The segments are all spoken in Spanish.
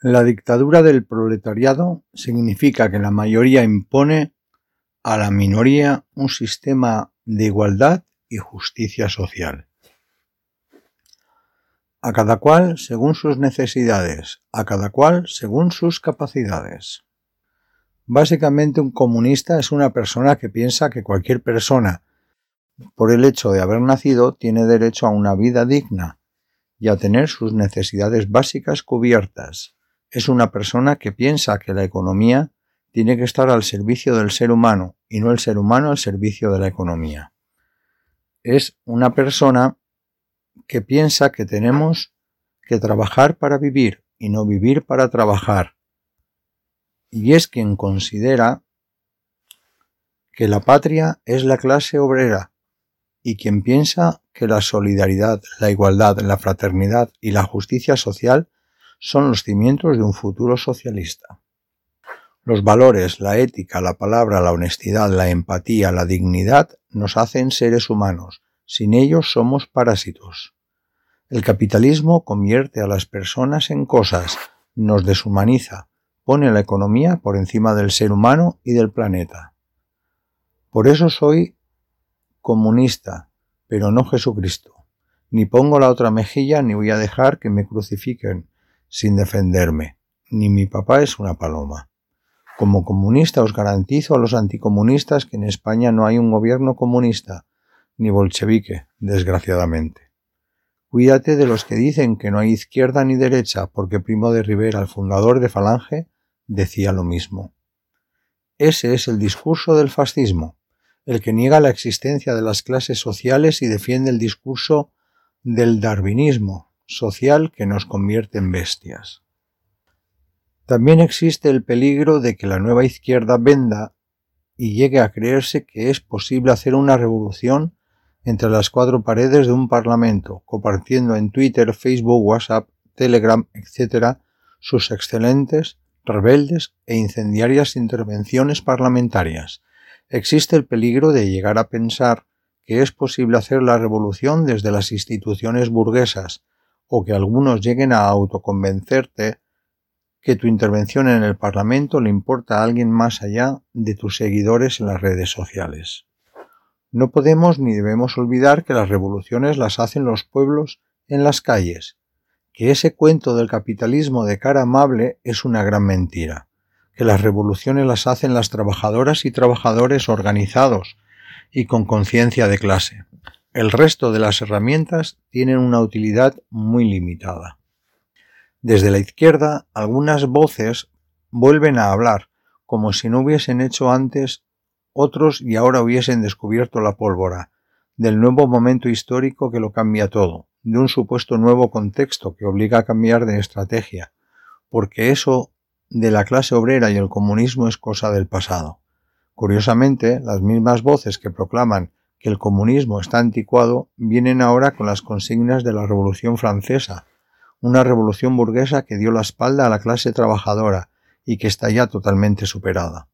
La dictadura del proletariado significa que la mayoría impone a la minoría un sistema de igualdad y justicia social. A cada cual según sus necesidades, a cada cual según sus capacidades. Básicamente un comunista es una persona que piensa que cualquier persona, por el hecho de haber nacido, tiene derecho a una vida digna y a tener sus necesidades básicas cubiertas es una persona que piensa que la economía tiene que estar al servicio del ser humano y no el ser humano al servicio de la economía. Es una persona que piensa que tenemos que trabajar para vivir y no vivir para trabajar. Y es quien considera que la patria es la clase obrera y quien piensa que la solidaridad, la igualdad, la fraternidad y la justicia social son los cimientos de un futuro socialista. Los valores, la ética, la palabra, la honestidad, la empatía, la dignidad nos hacen seres humanos. Sin ellos somos parásitos. El capitalismo convierte a las personas en cosas, nos deshumaniza, pone la economía por encima del ser humano y del planeta. Por eso soy comunista, pero no Jesucristo. Ni pongo la otra mejilla ni voy a dejar que me crucifiquen, sin defenderme, ni mi papá es una paloma. Como comunista os garantizo a los anticomunistas que en España no hay un gobierno comunista, ni bolchevique, desgraciadamente. Cuídate de los que dicen que no hay izquierda ni derecha, porque Primo de Rivera, el fundador de Falange, decía lo mismo. Ese es el discurso del fascismo, el que niega la existencia de las clases sociales y defiende el discurso del darwinismo, social que nos convierte en bestias. También existe el peligro de que la nueva izquierda venda y llegue a creerse que es posible hacer una revolución entre las cuatro paredes de un parlamento, compartiendo en Twitter, Facebook, WhatsApp, Telegram, etc., sus excelentes, rebeldes e incendiarias intervenciones parlamentarias. Existe el peligro de llegar a pensar que es posible hacer la revolución desde las instituciones burguesas, o que algunos lleguen a autoconvencerte que tu intervención en el Parlamento le importa a alguien más allá de tus seguidores en las redes sociales. No podemos ni debemos olvidar que las revoluciones las hacen los pueblos en las calles, que ese cuento del capitalismo de cara amable es una gran mentira, que las revoluciones las hacen las trabajadoras y trabajadores organizados y con conciencia de clase. El resto de las herramientas tienen una utilidad muy limitada. Desde la izquierda, algunas voces vuelven a hablar, como si no hubiesen hecho antes otros y ahora hubiesen descubierto la pólvora, del nuevo momento histórico que lo cambia todo, de un supuesto nuevo contexto que obliga a cambiar de estrategia, porque eso de la clase obrera y el comunismo es cosa del pasado. Curiosamente, las mismas voces que proclaman que el comunismo está anticuado vienen ahora con las consignas de la Revolución Francesa, una revolución burguesa que dio la espalda a la clase trabajadora y que está ya totalmente superada.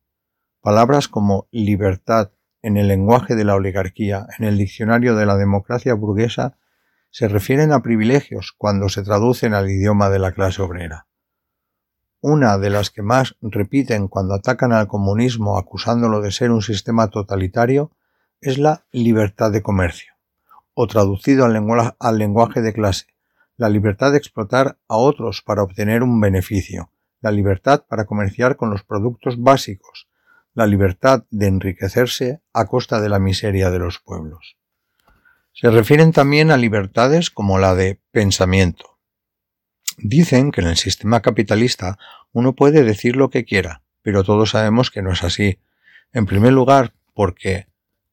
Palabras como libertad en el lenguaje de la oligarquía, en el diccionario de la democracia burguesa, se refieren a privilegios cuando se traducen al idioma de la clase obrera. Una de las que más repiten cuando atacan al comunismo acusándolo de ser un sistema totalitario es la libertad de comercio, o traducido al, lenguaje de clase, la libertad de explotar a otros para obtener un beneficio, la libertad para comerciar con los productos básicos, la libertad de enriquecerse a costa de la miseria de los pueblos. Se refieren también a libertades como la de pensamiento. Dicen que en el sistema capitalista uno puede decir lo que quiera, pero todos sabemos que no es así. En primer lugar, porque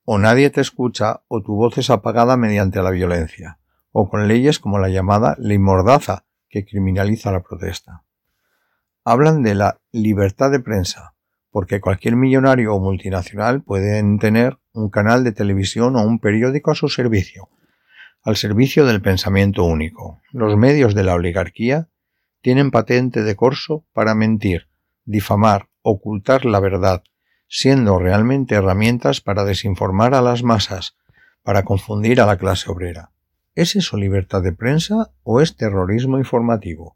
o nadie te escucha o tu voz es apagada mediante la violencia, o con leyes como la llamada ley mordaza, que criminaliza la protesta. Hablan de la libertad de prensa, porque cualquier millonario o multinacional puede tener un canal de televisión o un periódico a su servicio, al servicio del pensamiento único. Los medios de la oligarquía tienen patente de corso para mentir, difamar, ocultar la verdad, siendo realmente herramientas para desinformar a las masas, para confundir a la clase obrera. ¿Es eso libertad de prensa o es terrorismo informativo?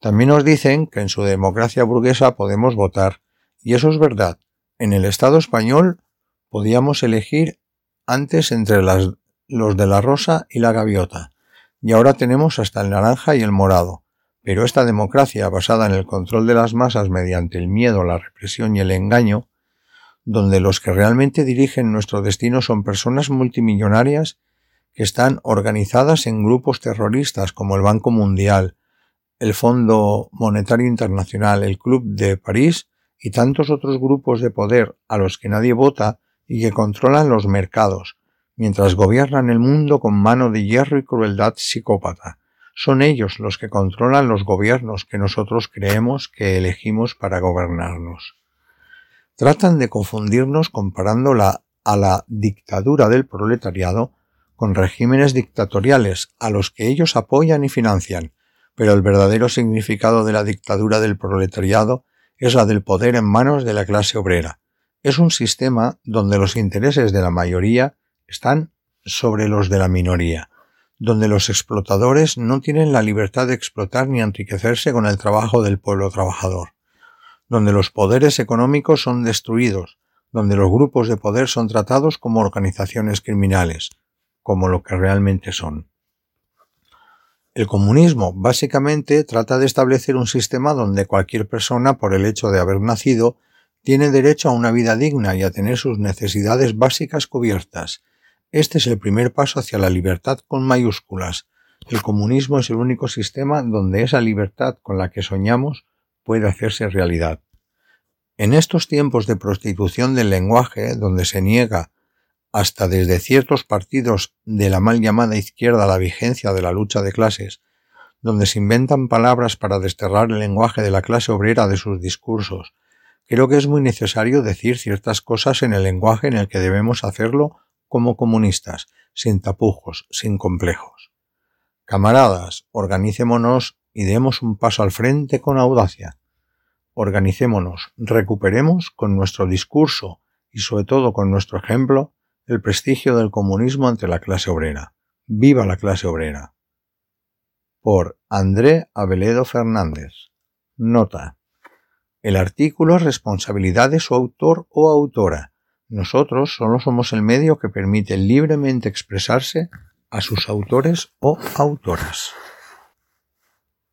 También nos dicen que en su democracia burguesa podemos votar, y eso es verdad. En el Estado español podíamos elegir antes entre los de la rosa y la gaviota, y ahora tenemos hasta el naranja y el morado. Pero esta democracia basada en el control de las masas mediante el miedo, la represión y el engaño, donde los que realmente dirigen nuestro destino son personas multimillonarias que están organizadas en grupos terroristas como el Banco Mundial, el Fondo Monetario Internacional, el Club de París y tantos otros grupos de poder a los que nadie vota y que controlan los mercados, mientras gobiernan el mundo con mano de hierro y crueldad psicópata. Son ellos los que controlan los gobiernos que nosotros creemos que elegimos para gobernarnos. Tratan de confundirnos comparándola a la dictadura del proletariado con regímenes dictatoriales a los que ellos apoyan y financian, pero el verdadero significado de la dictadura del proletariado es la del poder en manos de la clase obrera. Es un sistema donde los intereses de la mayoría están sobre los de la minoría, donde los explotadores no tienen la libertad de explotar ni enriquecerse con el trabajo del pueblo trabajador, donde los poderes económicos son destruidos, donde los grupos de poder son tratados como organizaciones criminales, como lo que realmente son. El comunismo básicamente trata de establecer un sistema donde cualquier persona, por el hecho de haber nacido, tiene derecho a una vida digna y a tener sus necesidades básicas cubiertas. Este es el primer paso hacia la libertad con mayúsculas. El comunismo es el único sistema donde esa libertad con la que soñamos puede hacerse realidad. En estos tiempos de prostitución del lenguaje, donde se niega hasta desde ciertos partidos de la mal llamada izquierda la vigencia de la lucha de clases, donde se inventan palabras para desterrar el lenguaje de la clase obrera de sus discursos, creo que es muy necesario decir ciertas cosas en el lenguaje en el que debemos hacerlo como comunistas, sin tapujos, sin complejos. Camaradas, organicémonos y demos un paso al frente con audacia. Organicémonos, recuperemos con nuestro discurso y sobre todo con nuestro ejemplo el prestigio del comunismo ante la clase obrera. ¡Viva la clase obrera! Por André Aveledo Fernández. Nota. El artículo es responsabilidad de su autor o autora. Nosotros solo somos el medio que permite libremente expresarse a sus autores o autoras.